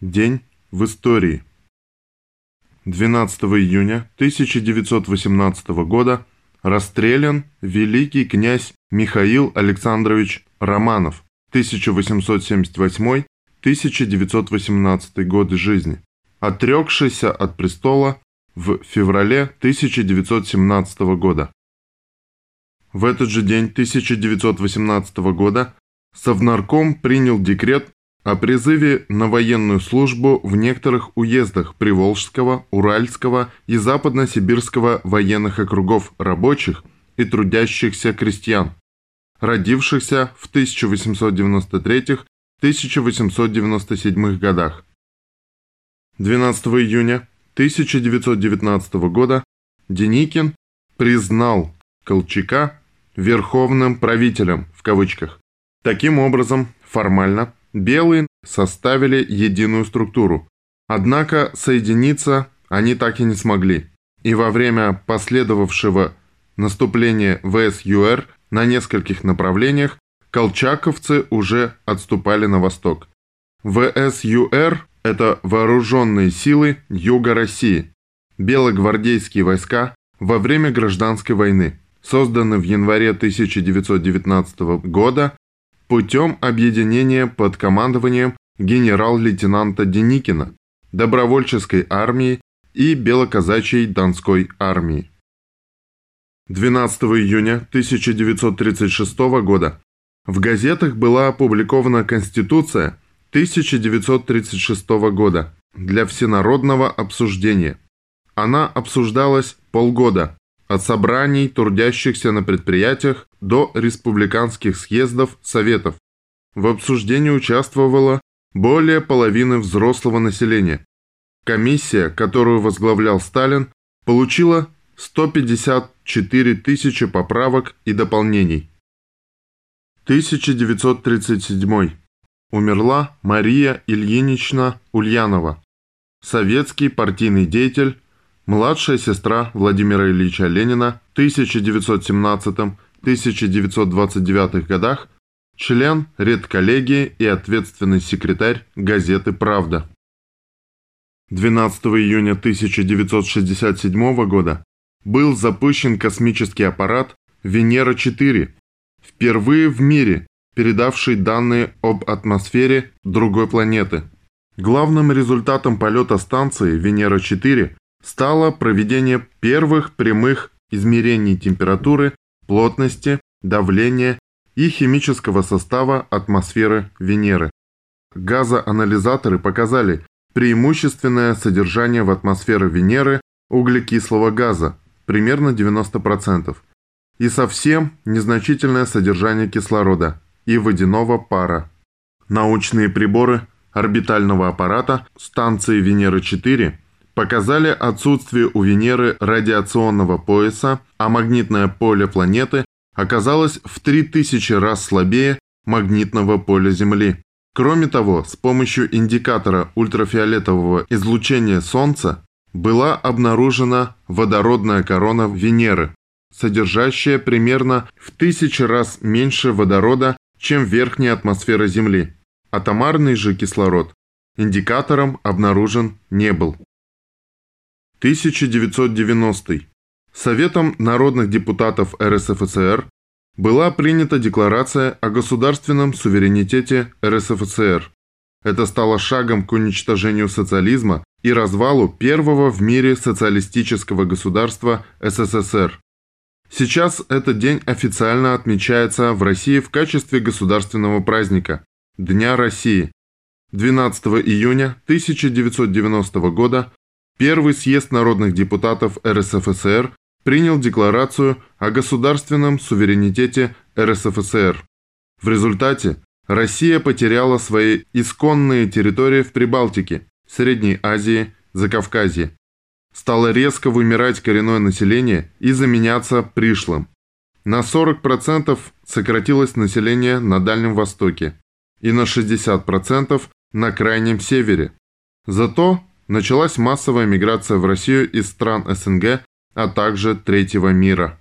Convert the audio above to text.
День в истории. 12 июня 1918 года расстрелян великий князь Михаил Александрович Романов 1878-1918 годы жизни, отрекшийся от престола в феврале 1917 года. В этот же день 1918 года Совнарком принял декрет о призыве на военную службу в некоторых уездах Приволжского, Уральского и Западно-Сибирского военных округов рабочих и трудящихся крестьян, родившихся в 1893-1897 годах. 12 июня 1919 года Деникин признал Колчака «верховным правителем» в кавычках. Таким образом, формально, белые составили единую структуру. Однако соединиться они так и не смогли. И во время последовавшего наступления ВСЮР на нескольких направлениях колчаковцы уже отступали на восток. ВСЮР – это вооруженные силы Юга России, белогвардейские войска во время гражданской войны, созданные в январе 1919 года путем объединения под командованием генерал-лейтенанта Деникина, добровольческой армии и белоказачьей Донской армии. 12 июня 1936 года в газетах была опубликована Конституция 1936 года для всенародного обсуждения. Она обсуждалась полгода, от собраний трудящихся на предприятиях до республиканских съездов Советов. В обсуждении участвовало более половины взрослого населения. Комиссия, которую возглавлял Сталин, получила 154 тысячи поправок и дополнений. 1937. Умерла Мария Ильинична Ульянова, советский партийный деятель, Младшая сестра Владимира Ильича Ленина в 1917-1929 годах, член редколлегии и ответственный секретарь газеты «Правда». 12 июня 1967 года был запущен космический аппарат «Венера-4», впервые в мире передавший данные об атмосфере другой планеты. Главным результатом полета станции «Венера-4» стало проведение первых прямых измерений температуры, плотности, давления и химического состава атмосферы Венеры. Газоанализаторы показали преимущественное содержание в атмосфере Венеры углекислого газа, примерно 90%, и совсем незначительное содержание кислорода и водяного пара. Научные приборы орбитального аппарата станции Венера-4 показали отсутствие у Венеры радиационного пояса, а магнитное поле планеты оказалось в 3000 раз слабее магнитного поля Земли. Кроме того, с помощью индикатора ультрафиолетового излучения Солнца была обнаружена водородная корона Венеры, содержащая примерно в тысячи раз меньше водорода, чем верхняя атмосфера Земли. Атомарный же кислород индикатором обнаружен не был. 1990. Советом народных депутатов РСФСР была принята Декларация о государственном суверенитете РСФСР. Это стало шагом к уничтожению социализма и развалу первого в мире социалистического государства СССР. Сейчас этот день официально отмечается в России в качестве государственного праздника – Дня России. 12 июня 1990 года Первый съезд народных депутатов РСФСР принял декларацию о государственном суверенитете РСФСР. В результате Россия потеряла свои исконные территории в Прибалтике, Средней Азии, Закавказье. Стало резко вымирать коренное население и заменяться пришлым. На 40% сократилось население на Дальнем Востоке и на 60% на Крайнем Севере. Зато началась массовая миграция в Россию из стран СНГ, а также третьего мира.